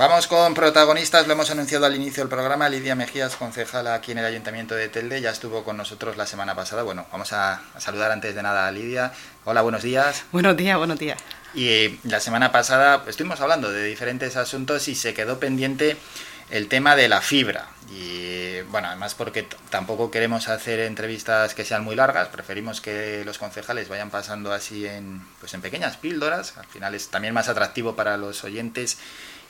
Vamos con protagonistas, lo hemos anunciado al inicio del programa. Lidia Mejías, concejala aquí en el Ayuntamiento de Telde, ya estuvo con nosotros la semana pasada. Bueno, vamos a, saludar antes de nada a Lidia. Hola, buenos días. Buenos días, buenos días. Y eh, la semana pasada estuvimos hablando de diferentes asuntos y se quedó pendiente el tema de la fibra. Y bueno, además porque tampoco queremos hacer entrevistas que sean muy largas, preferimos que los concejales vayan pasando así en, pues en pequeñas píldoras. Al final es también más atractivo para los oyentes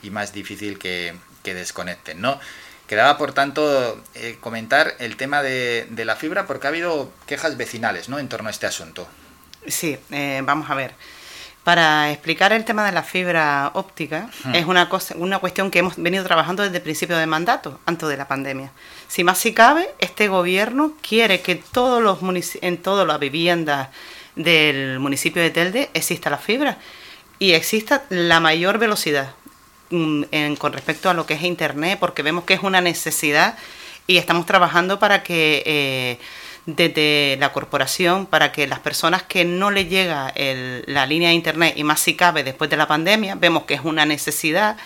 y más difícil que, desconecten, ¿no? Quedaba, por tanto, eh, comentar el tema de, la fibra porque ha habido quejas vecinales, ¿no?, en torno a este asunto. Sí, eh, vamos a ver. Para explicar el tema de la fibra óptica, es una, cosa, una cuestión que hemos venido trabajando desde el principio de mandato, antes de la pandemia. Si más si cabe, este gobierno quiere que todos los en todas las viviendas del municipio de Telde exista la fibra y exista la mayor velocidad. Con respecto a lo que es Internet, porque vemos que es una necesidad y estamos trabajando para que eh, desde la corporación, para que las personas que no le llega la línea de Internet, y más si cabe después de la pandemia, vemos que es una necesidad.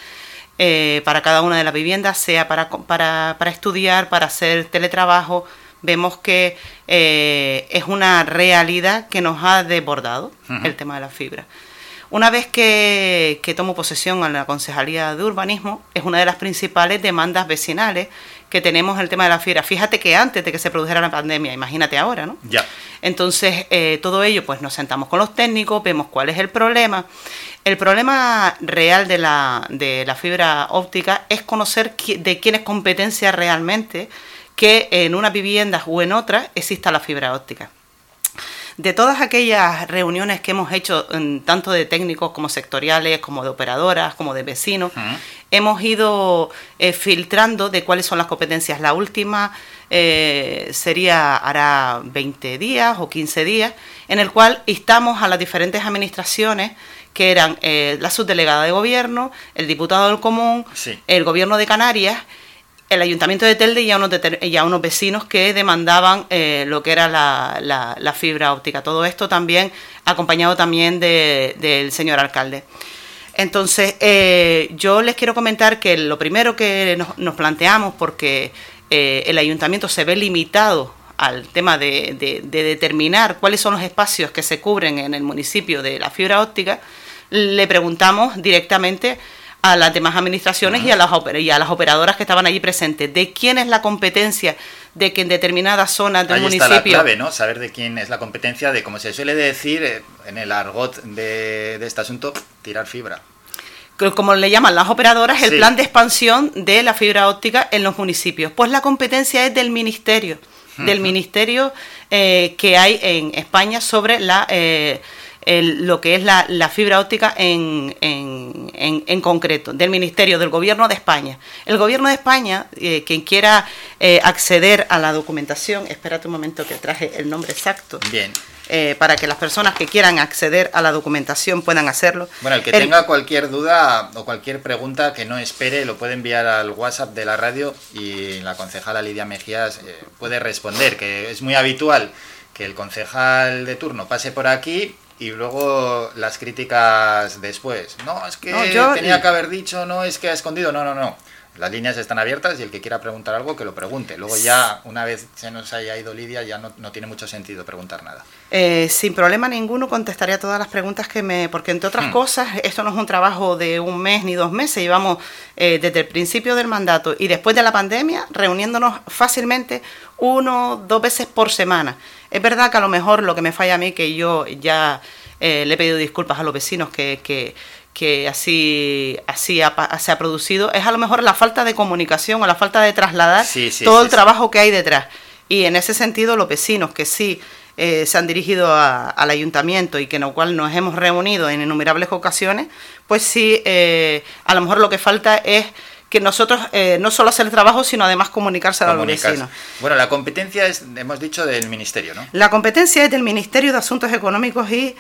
Eh, para cada una de las viviendas, sea para, para, para estudiar, para hacer teletrabajo, vemos que eh, es una realidad que nos ha desbordado el tema de la fibra. Una vez que, tomo posesión en la Concejalía de Urbanismo, es una de las principales demandas vecinales que tenemos el tema de la fibra. Fíjate que antes de que se produjera la pandemia, imagínate ahora, ¿no? Ya. Entonces, eh, todo ello, pues nos sentamos con los técnicos, vemos cuál es el problema. El problema real de la, de la fibra óptica es conocer de quién es competencia realmente que en una vivienda o en otra exista la fibra óptica. De todas aquellas reuniones que hemos hecho, tanto de técnicos como sectoriales, como de operadoras, como de vecinos, hemos ido eh, filtrando de cuáles son las competencias. La última eh, sería hará 20 días o 15 días, en el cual instamos a las diferentes administraciones que eran eh, la subdelegada de gobierno, el diputado del común, el gobierno de Canarias, el ayuntamiento de Telde y a unos, y unos vecinos que demandaban eh, lo que era la, fibra óptica. Todo esto también acompañado también del señor alcalde. Entonces, eh, yo les quiero comentar que lo primero que nos, planteamos, porque eh, el ayuntamiento se ve limitado al tema de, determinar cuáles son los espacios que se cubren en el municipio de la fibra óptica, le preguntamos directamente a las demás administraciones y, a las, y a las operadoras que estaban allí presentes. ¿De quién es la competencia de que en determinadas zonas del municipio... Está la clave, ¿no? Saber de quién es la competencia de, como se suele decir eh, en el argot de, este asunto, tirar fibra como le llaman las operadoras, el plan de expansión de la fibra óptica en los municipios. Pues la competencia es del ministerio, del ministerio eh, que hay en España sobre la eh, lo que es la, fibra óptica en, en, concreto, del Ministerio, del Gobierno de España. El Gobierno de España, eh, quien quiera eh, acceder a la documentación, espérate un momento que traje el nombre exacto. Bien. Eh, para que las personas que quieran acceder a la documentación puedan hacerlo. Bueno, el que tenga cualquier duda o cualquier pregunta que no espere, lo puede enviar al WhatsApp de la radio y la concejala Lidia Mejías puede responder, que es muy habitual que el concejal de turno pase por aquí y luego las críticas después. No, es que tenía que haber dicho, no, es que ha escondido. No, no, no. Las líneas están abiertas y el que quiera preguntar algo que lo pregunte. Luego ya, una vez se nos haya ido Lidia, ya no, tiene mucho sentido preguntar nada. Eh, sin problema ninguno contestaría todas las preguntas que me... Porque entre otras hmm. cosas, esto no es un trabajo de un mes ni dos meses. Llevamos eh, desde el principio del mandato y después de la pandemia reuniéndonos fácilmente uno, dos veces por semana. Es verdad que a lo mejor lo que me falla a mí, que yo ya eh, le he pedido disculpas a los vecinos que, que, así, así se ha producido, es a lo mejor la falta de comunicación o la falta de trasladar todo el trabajo que hay detrás. Y en ese sentido, los vecinos que sí eh, se han dirigido al ayuntamiento y que en lo cual nos hemos reunido en innumerables ocasiones, pues sí, eh, a lo mejor lo que falta es que nosotros eh, no solo hacer el trabajo, sino además comunicarse a los vecinos. Bueno, la competencia es, hemos dicho, del Ministerio, ¿no? La competencia es del Ministerio de Asuntos Económicos y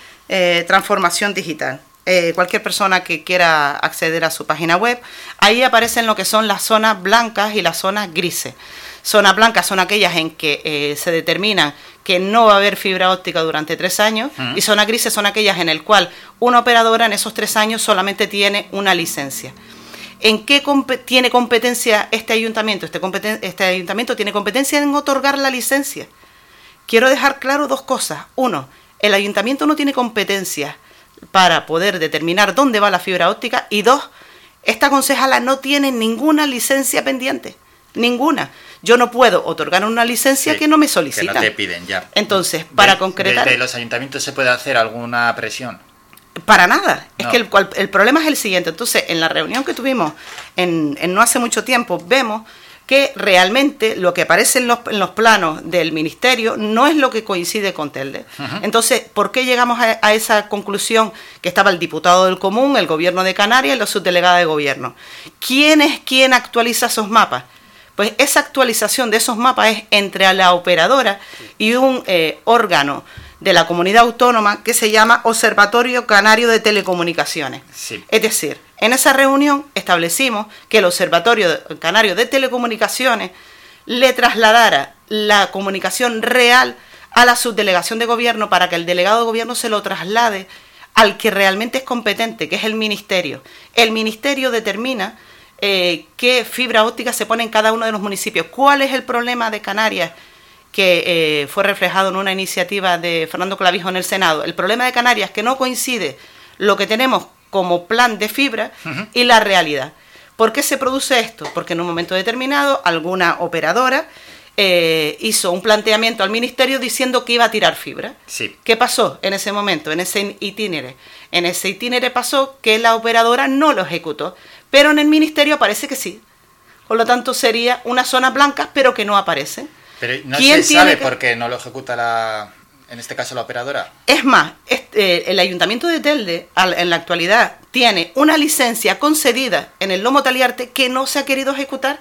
Transformación Digital. Eh, cualquier persona que quiera acceder a su página web, ahí aparecen lo que son las zonas blancas y las zonas grises. Zonas blancas son aquellas en que se determinan que no va a haber fibra óptica durante tres años y zonas grises son aquellas en el cual una operadora en esos tres años solamente tiene una licencia. ¿En qué tiene competencia este ayuntamiento? Este, este ayuntamiento tiene competencia en otorgar la licencia. Quiero dejar claro dos cosas. Uno, el ayuntamiento no tiene competencia para poder determinar dónde va la fibra óptica. Y dos, esta concejala no tiene ninguna licencia pendiente. Ninguna. Yo no puedo otorgar una licencia que no me solicitan. Que no te piden ya. Entonces, para concretar. ¿Desde los ayuntamientos se puede hacer alguna presión? Para nada. Es que el, el, problema es el siguiente. Entonces, en la reunión que tuvimos en, no hace mucho tiempo, vemos que realmente lo que aparece en los, en los, planos del ministerio no es lo que coincide con Telde. Entonces, ¿por qué llegamos a, a, esa conclusión que estaba el diputado del común, el gobierno de Canarias y la subdelegada de gobierno? ¿Quién es quien actualiza esos mapas? Pues esa actualización de esos mapas es entre la operadora y un eh, órgano de la comunidad autónoma que se llama Observatorio Canario de Telecomunicaciones. Es decir, en esa reunión establecimos que el Observatorio Canario de Telecomunicaciones le trasladara la comunicación real a la subdelegación de gobierno para que el delegado de gobierno se lo traslade al que realmente es competente, que es el ministerio. El ministerio determina eh, qué fibra óptica se pone en cada uno de los municipios. ¿Cuál es el problema de Canarias? Que eh, fue reflejado en una iniciativa de Fernando Clavijo en el Senado. El problema de Canarias es que no coincide lo que tenemos como plan de fibra y la realidad. ¿Por qué se produce esto? Porque en un momento determinado alguna operadora eh, hizo un planteamiento al ministerio diciendo que iba a tirar fibra. Sí. ¿Qué pasó en ese momento, en ese itinere? En ese itinere pasó que la operadora no lo ejecutó pero en el ministerio aparece que sí. Por lo tanto, sería una zona blanca, pero que no aparece. Pero no se sabe por qué no lo ejecuta la, en este caso la operadora. Es más, este, el ayuntamiento de Telde en la actualidad tiene una licencia concedida en el Lomo Taliarte que no se ha querido ejecutar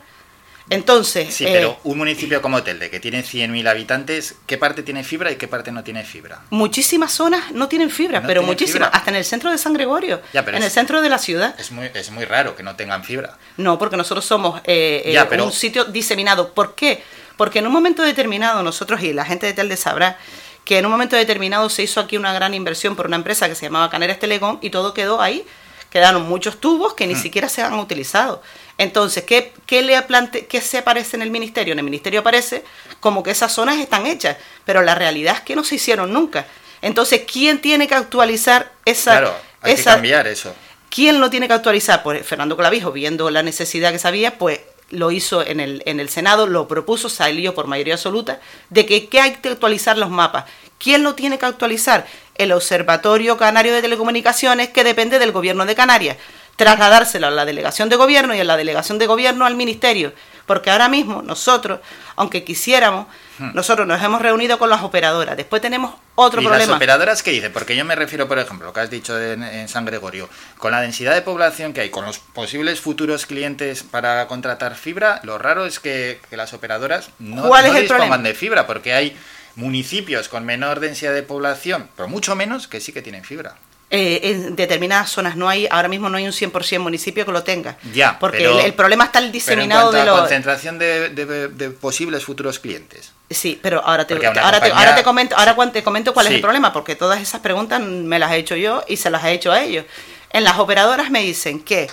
entonces. Sí, pero eh, un municipio como Telde, que tiene 100.000 habitantes, ¿qué parte tiene fibra y qué parte no tiene fibra? Muchísimas zonas no tienen fibra, pero muchísimas. Hasta en el centro de San Gregorio, en el centro de la ciudad. Es muy, es muy raro que no tengan fibra. No, porque nosotros somos eh, eh, un sitio diseminado. ¿Por qué? Porque en un momento determinado nosotros, y la gente de Telde sabrá, que en un momento determinado se hizo aquí una gran inversión por una empresa que se llamaba Caneres Telecom y todo quedó ahí. Quedaron muchos tubos que ni hmm. siquiera se han utilizado. Entonces, ¿qué, le plante ¿qué se aparece en el ministerio? En el ministerio aparece como que esas zonas están hechas, pero la realidad es que no se hicieron nunca. Entonces, ¿quién tiene que actualizar esa... Claro, hay que cambiar eso. ¿Quién lo tiene que actualizar? Pues Fernando Clavijo, viendo la necesidad que sabía, pues lo hizo en el, en el Senado, lo propuso, salió por mayoría absoluta, de que, que hay que actualizar los mapas. ¿Quién lo tiene que actualizar? El Observatorio Canario de Telecomunicaciones, que depende del Gobierno de Canarias trasladárselo a la delegación de gobierno y a la delegación de gobierno al ministerio, porque ahora mismo nosotros, aunque quisiéramos, hmm. nosotros nos hemos reunido con las operadoras, después tenemos otro ¿Y problema. ¿Las operadoras qué dicen? Porque yo me refiero, por ejemplo, lo que has dicho en, San Gregorio, con la densidad de población que hay, con los posibles futuros clientes para contratar fibra, lo raro es que, las operadoras no, ¿Cuál es el dispongan de fibra, porque hay municipios con menor densidad de población, pero mucho menos, que sí que tienen fibra. Eh, en determinadas zonas no hay, ahora mismo no hay un 100% municipio que lo tenga. Ya, porque el, problema está el diseminado de la concentración de, posibles futuros clientes. Sí, pero ahora te, ahora, te, comento, ahora te comento cuál es el problema, porque todas esas preguntas me las he hecho yo y se las he hecho a ellos. En las operadoras me dicen que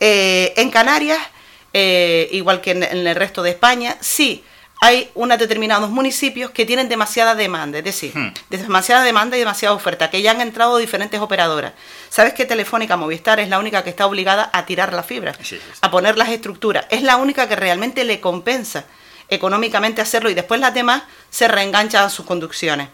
eh, en Canarias, eh, igual que en, en el resto de España, sí, hay unos determinados municipios que tienen demasiada demanda, es decir, hmm. demasiada demanda y demasiada oferta, que ya han entrado diferentes operadoras. ¿Sabes que Telefónica Movistar es la única que está obligada a tirar la fibra, a poner las estructuras? Es la única que realmente le compensa económicamente hacerlo y después las demás se reenganchan a sus conducciones.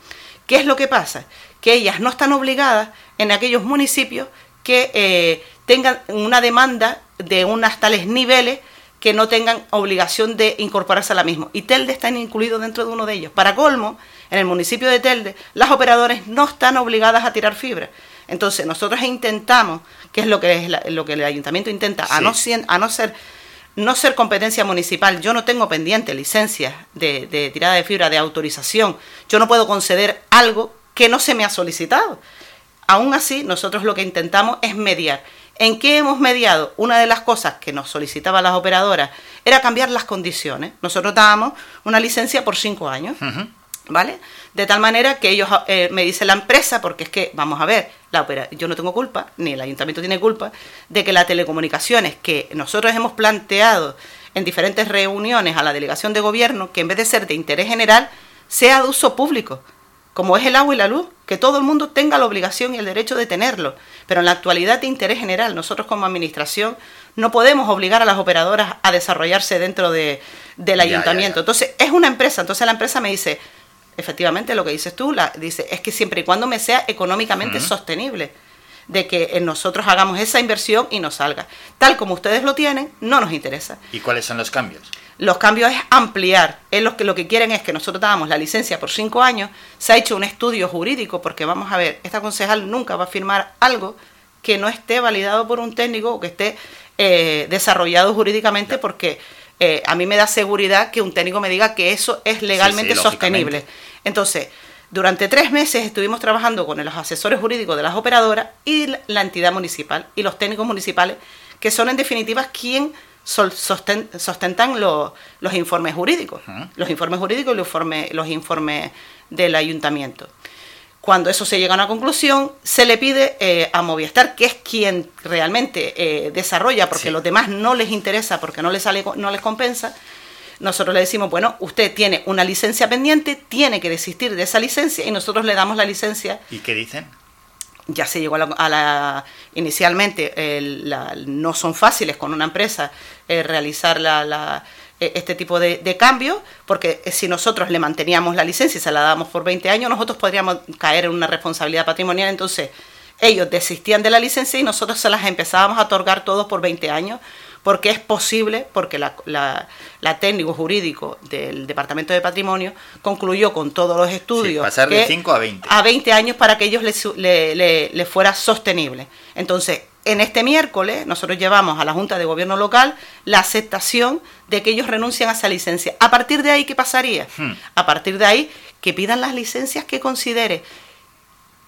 ¿Qué es lo que pasa? Que ellas no están obligadas en aquellos municipios que eh, tengan una demanda de unos tales niveles que no tengan obligación de incorporarse a la misma. Y Telde está incluido dentro de uno de ellos. Para colmo, en el municipio de Telde, las operadoras no están obligadas a tirar fibra. Entonces, nosotros intentamos, que es lo que, es lo que el ayuntamiento intenta, a, no, a no ser no ser competencia municipal, yo no tengo pendiente licencias de, de tirada de fibra, de autorización, yo no puedo conceder algo que no se me ha solicitado. Aún así, nosotros lo que intentamos es mediar ¿En qué hemos mediado? Una de las cosas que nos solicitaban las operadoras era cambiar las condiciones. Nosotros dábamos una licencia por cinco años. ¿Vale? De tal manera que ellos eh, me dice la empresa, porque es que, vamos a ver, la opera, yo no tengo culpa, ni el ayuntamiento tiene culpa, de que las telecomunicaciones que nosotros hemos planteado en diferentes reuniones a la delegación de gobierno, que en vez de ser de interés general, sea de uso público, como es el agua y la luz, que todo el mundo tenga la obligación y el derecho de tenerlo, pero en la actualidad de interés general, nosotros como administración no podemos obligar a las operadoras a desarrollarse dentro de, del ayuntamiento. Entonces, es una empresa, entonces la empresa me dice, efectivamente lo que dices tú, la, dice, es que siempre y cuando me sea económicamente sostenible de que nosotros hagamos esa inversión y nos salga. Tal como ustedes lo tienen, no nos interesa. ¿Y cuáles son los cambios? Los cambios es ampliar. Es lo, que, lo que quieren es que nosotros damos la licencia por cinco años. Se ha hecho un estudio jurídico porque vamos a ver, esta concejal nunca va a firmar algo que no esté validado por un técnico o que esté eh, desarrollado jurídicamente porque eh, a mí me da seguridad que un técnico me diga que eso es legalmente sostenible. Entonces, durante tres meses estuvimos trabajando con los asesores jurídicos de las operadoras y la entidad municipal y los técnicos municipales, que son en definitiva quien sostentan los, informes jurídicos, los informes jurídicos y los informes, los informes del ayuntamiento. Cuando eso se llega a una conclusión, se le pide eh, a Movistar, que es quien realmente eh, desarrolla, porque a los demás no les interesa, porque no les, sale, no les compensa, nosotros le decimos, bueno, usted tiene una licencia pendiente, tiene que desistir de esa licencia y nosotros le damos la licencia. ¿Y qué dicen? Ya se llegó a la... inicialmente no son fáciles con una empresa eh, realizar la, e, este tipo de, de cambios, porque si nosotros le manteníamos la licencia y se la damos por 20 años, nosotros podríamos caer en una responsabilidad patrimonial. Entonces, ellos desistían de la licencia y nosotros se las empezábamos a otorgar todos por 20 años porque es posible, porque la, la, técnico jurídico del Departamento de Patrimonio concluyó con todos los estudios. pasar de 5 a 20. A 20 años para que ellos le, le, fuera sostenible. Entonces, en este miércoles nosotros llevamos a la Junta de Gobierno Local la aceptación de que ellos renuncian a esa licencia. A partir de ahí, ¿qué pasaría? Hmm. A partir de ahí, que pidan las licencias que considere.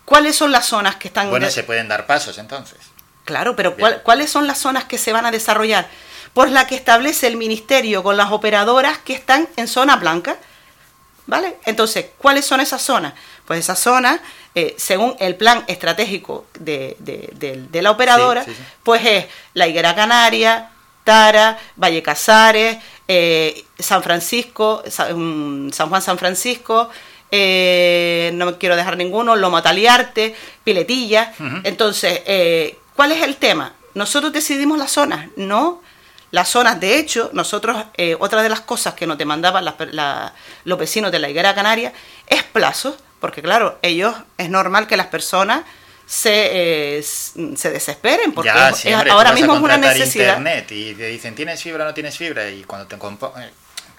¿Cuáles son las zonas que están... Bueno, se pueden dar pasos entonces. Claro, pero ¿cuáles son las zonas que se van a desarrollar? Por la que establece el ministerio con las operadoras que están en zona blanca. ¿Vale? Entonces, ¿cuáles son esas zonas? Pues esas zonas, eh, según el plan estratégico de, la operadora, pues es la Higuera Canaria, Tara, Valle Casares, eh, San Francisco, mm, San, Juan San Francisco, eh, no me quiero dejar ninguno, Loma Taliarte, Piletilla. Entonces, ¿Cuál es el tema? Nosotros decidimos las zonas, no las zonas. De hecho, nosotros, eh, otra de las cosas que nos demandaban los vecinos de la higuera canaria es plazos, porque claro, ellos es normal que las personas se, eh, se desesperen, porque ahora mismo es una necesidad. Internet y te dicen, ¿tienes fibra o no tienes fibra? Y cuando te eh,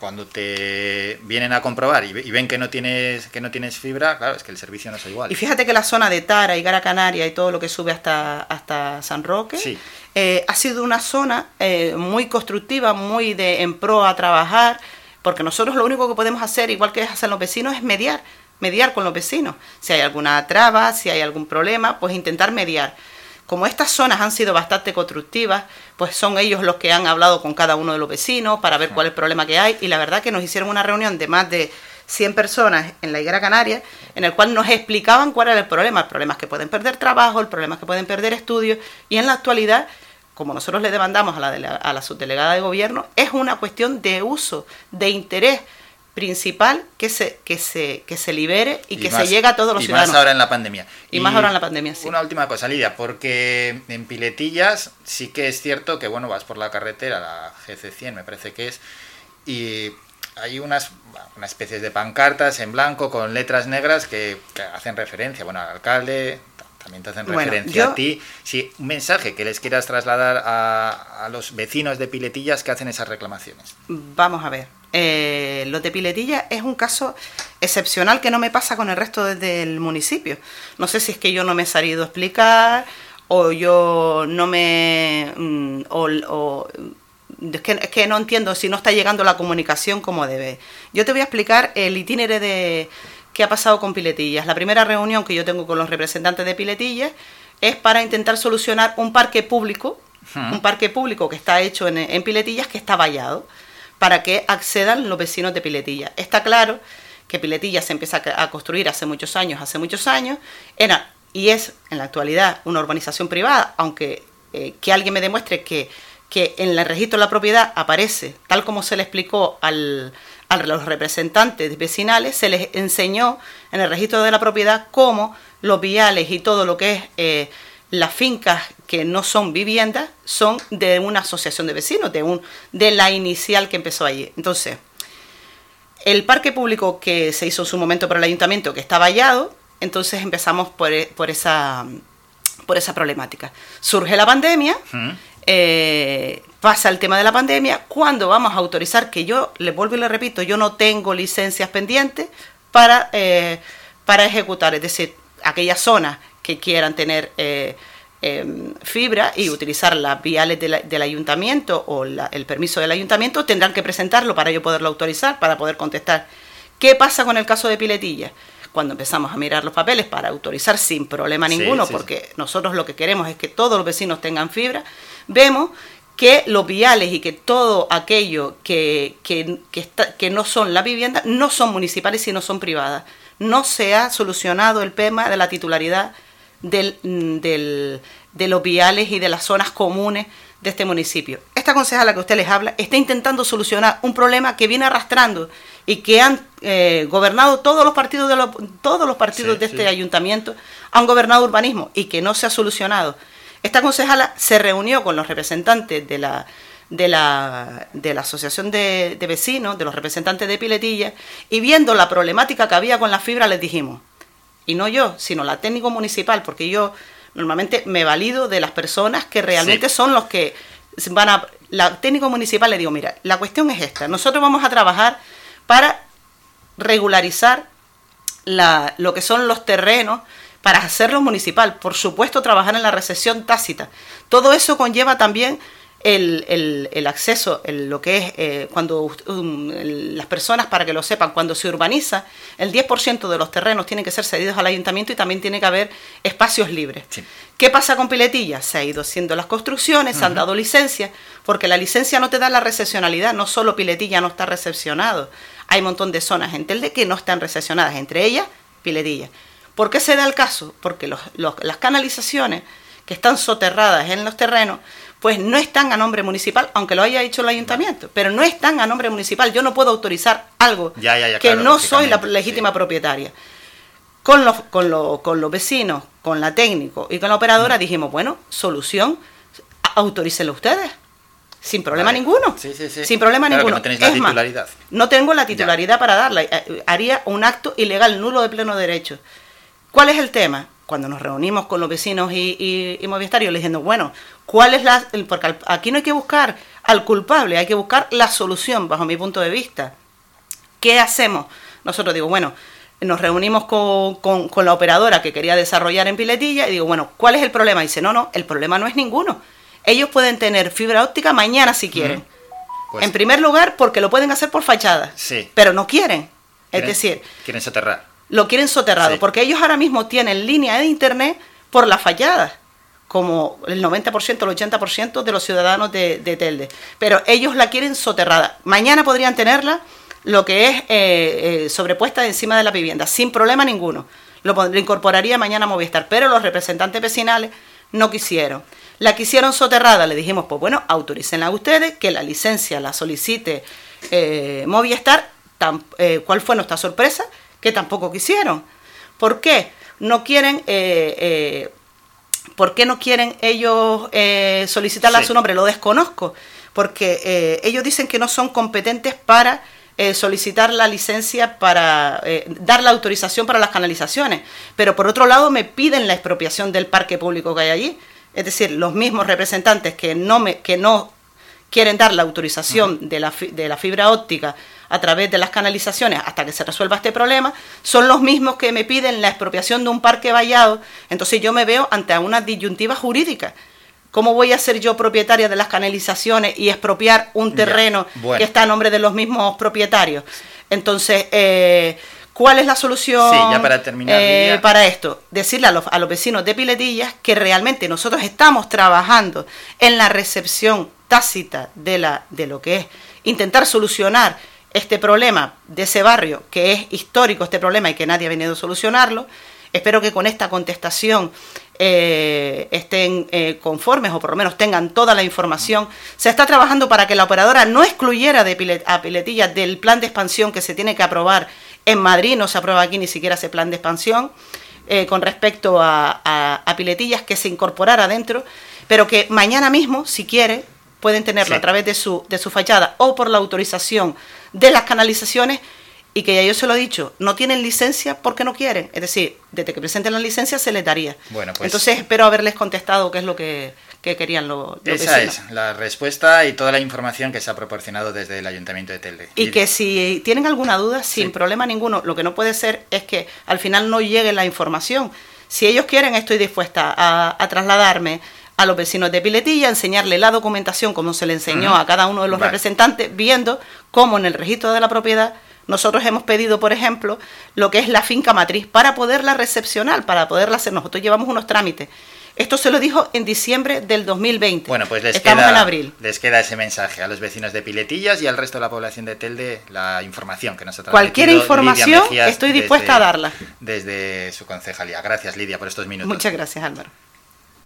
cuando te vienen a comprobar y, ven que no tienes que no tienes fibra, claro, es que el servicio no es igual. Y fíjate que la zona de Tara y Gara Canaria y todo lo que sube hasta, hasta San Roque eh, ha sido una zona eh, muy constructiva, muy de en pro a trabajar, porque nosotros lo único que podemos hacer, igual que hacen los vecinos, es mediar, mediar con los vecinos. Si hay alguna traba, si hay algún problema, pues intentar mediar como estas zonas han sido bastante constructivas, pues son ellos los que han hablado con cada uno de los vecinos para ver cuál es el problema que hay y la verdad que nos hicieron una reunión de más de 100 personas en la Higuera Canaria, en el cual nos explicaban cuál era el problema. El problema es que pueden perder trabajo, el problema es que pueden perder estudios y en la actualidad, como nosotros le demandamos a la, a la subdelegada de gobierno, es una cuestión de uso, de interés principal que se, que se, que se libere y, que se llegue a todos los ciudadanos. Y más ahora en la pandemia. Y, más ahora en la pandemia, sí. Una última cosa, Lidia, porque en Piletillas sí que es cierto que, bueno, vas por la carretera, la GC100 me parece que es, y hay unas, unas especies de pancartas en blanco con letras negras que, hacen referencia, bueno, al alcalde, también te hacen referencia a ti. Sí, un mensaje que les quieras trasladar a, a los vecinos de Piletillas que hacen esas reclamaciones. Vamos a ver eh, lo de Piletilla es un caso excepcional que no me pasa con el resto del municipio. No sé si es que yo no me he salido a explicar o yo no me... Mm, o, es, que, no entiendo si no está llegando la comunicación como debe. Yo te voy a explicar el itinere de qué ha pasado con Piletillas. La primera reunión que yo tengo con los representantes de Piletillas es para intentar solucionar un parque público, un parque público que está hecho en, en Piletillas que está vallado para que accedan los vecinos de Piletilla. Está claro que Piletilla se empieza a construir hace muchos años, hace muchos años, era y es en la actualidad una urbanización privada, aunque eh, que alguien me demuestre que, que en el registro de la propiedad aparece, tal como se le explicó al, a los representantes vecinales, se les enseñó en el registro de la propiedad cómo los viales y todo lo que es eh, las fincas que no son viviendas son de una asociación de vecinos, de, un, de la inicial que empezó allí. Entonces, el parque público que se hizo en su momento por el ayuntamiento, que está vallado, entonces empezamos por, e, por, esa, por esa problemática. Surge la pandemia, eh, pasa el tema de la pandemia, cuando vamos a autorizar, que yo, le vuelvo y le repito, yo no tengo licencias pendientes para, eh, para ejecutar, es decir, aquellas zonas que quieran tener eh, em, fibra y utilizar las viales del ayuntamiento o el permiso del ayuntamiento, tendrán que presentarlo para yo poderlo autorizar, para poder contestar. ¿Qué pasa con el caso de Piletilla? Cuando empezamos a mirar los papeles para autorizar sin problema ninguno, porque nosotros lo que queremos es que todos los vecinos tengan fibra, vemos que los viales y que todo aquello que, que, que no son la vivienda no son municipales sino son privadas. No se ha solucionado el tema de la titularidad del, del, de los viales y de las zonas comunes de este municipio. Esta concejala que usted les habla está intentando solucionar un problema que viene arrastrando y que han eh, gobernado todos los partidos de todos los partidos de este ayuntamiento han gobernado urbanismo y que no se ha solucionado. Esta concejala se reunió con los representantes de la de la, de la Asociación de, de, Vecinos, de los representantes de Piletilla, y viendo la problemática que había con la fibra, les dijimos, y no yo, sino la técnico municipal, porque yo normalmente me valido de las personas que realmente son los que van a... La técnico municipal le digo, mira, la cuestión es esta, nosotros vamos a trabajar para regularizar la, lo que son los terrenos para hacerlo municipal. Por supuesto, trabajar en la recesión tácita. Todo eso conlleva también el, el, acceso, lo que es eh, cuando um, las personas, para que lo sepan, cuando se urbaniza, el 10% de los terrenos tienen que ser cedidos al ayuntamiento y también tiene que haber espacios libres. ¿Qué pasa con Piletilla? Se ha ido haciendo las construcciones, se han dado licencias, porque la licencia no te da la recepcionalidad, no solo Piletilla no está recepcionado, hay un montón de zonas en Telde que no están recepcionadas, entre ellas Piletilla. ¿Por qué se da el caso? Porque las canalizaciones que están soterradas en los terrenos pues no están a nombre municipal, aunque lo haya hecho el ayuntamiento, pero no están a nombre municipal. Yo no puedo autorizar algo que no soy la legítima propietaria. Con los, con, con los vecinos, con la técnico y con la operadora dijimos, bueno, solución, autorícenlo ustedes. Sin problema ninguno. Sin problema ninguno. no tenéis la titularidad. no tengo la titularidad para darla. Eh, haría un acto ilegal, nulo de pleno derecho. ¿Cuál es el tema? Cuando nos reunimos con los vecinos y, y, y le diciendo, bueno, ¿cuál es la...? Porque aquí no hay que buscar al culpable, hay que buscar la solución, bajo mi punto de vista. ¿Qué hacemos? Nosotros digo, bueno, nos reunimos con, con, la operadora que quería desarrollar en Piletilla y digo, bueno, ¿cuál es el problema? Y dice, no, no, el problema no es ninguno. Ellos pueden tener fibra óptica mañana si quieren. Pues en primer lugar, porque lo pueden hacer por fachada. Sí. Pero no quieren. Es decir... Quieren soterrar lo quieren soterrado, porque ellos ahora mismo tienen línea de internet por la fallada, como el 90%, el 80% de los ciudadanos de, Telde. Pero ellos la quieren soterrada. Mañana podrían tenerla lo que es eh, eh, sobrepuesta encima de la vivienda, sin problema ninguno. Lo, lo incorporaría mañana Movistar, pero los representantes vecinales no quisieron. La quisieron soterrada, le dijimos, pues bueno, autorícenla ustedes, que la licencia la solicite eh, Movistar. ¿Cuál fue nuestra sorpresa? Que tampoco quisieron. ¿Por qué? No quieren, eh, eh, ¿por qué no quieren ellos eh, solicitarla a su nombre? Lo desconozco, porque ellos dicen que no son competentes para solicitar la licencia para dar la autorización para las canalizaciones, pero por otro lado me piden la expropiación del parque público que hay allí. Es decir, los mismos representantes que no, me, que no quieren dar la autorización de, la, de la fibra óptica a través de las canalizaciones hasta que se resuelva este problema, son los mismos que me piden la expropiación de un parque vallado. Entonces yo me veo ante una disyuntiva jurídica. ¿Cómo voy a ser yo propietaria de las canalizaciones y expropiar un terreno que está a nombre de los mismos propietarios? Entonces, eh, ¿cuál es la solución para, terminar, eh, para esto? Decirle a los, a los vecinos de Piletillas que realmente nosotros estamos trabajando en la recepción tácita de, la, de lo que es intentar solucionar este problema de ese barrio, que es histórico este problema y que nadie ha venido a solucionarlo. Espero que con esta contestación eh, estén eh, conformes o por lo menos tengan toda la información. Se está trabajando para que la operadora no excluyera de a Piletilla del plan de expansión que se tiene que aprobar en Madrid, no se aprueba aquí ni siquiera ese plan de expansión. Eh, con respecto a, Piletillas que se incorporara dentro, pero que mañana mismo, si quiere, pueden tenerlo a través de su, de su fachada o por la autorización de las canalizaciones y que ya yo se lo he dicho, no tienen licencia porque no quieren. Es decir, desde que presenten la licencia se les daría. Bueno, pues, Entonces espero haberles contestado qué es lo que, querían los, Esa es la respuesta y toda la información que se ha proporcionado desde el Ayuntamiento de Telde. Y, que si tienen alguna duda, sin problema ninguno, lo que no puede ser es que al final no llegue la información. Si ellos quieren, estoy dispuesta a, trasladarme a los vecinos de Piletilla, enseñarle la documentación como se le enseñó a cada uno de los representantes, viendo cómo en el registro de la propiedad nosotros hemos pedido, por ejemplo, lo que es la finca matriz para poderla recepcionar, para poderla hacer. Nosotros llevamos unos trámites. Esto se lo dijo en diciembre del 2020. Bueno, pues les, Estamos queda, en abril. les queda ese mensaje a los vecinos de Piletillas y al resto de la población de Telde, la información que nos ha Cualquier información estoy dispuesta a darla. Desde su concejalía. Gracias, Lidia, por estos minutos. Muchas gracias, Álvaro.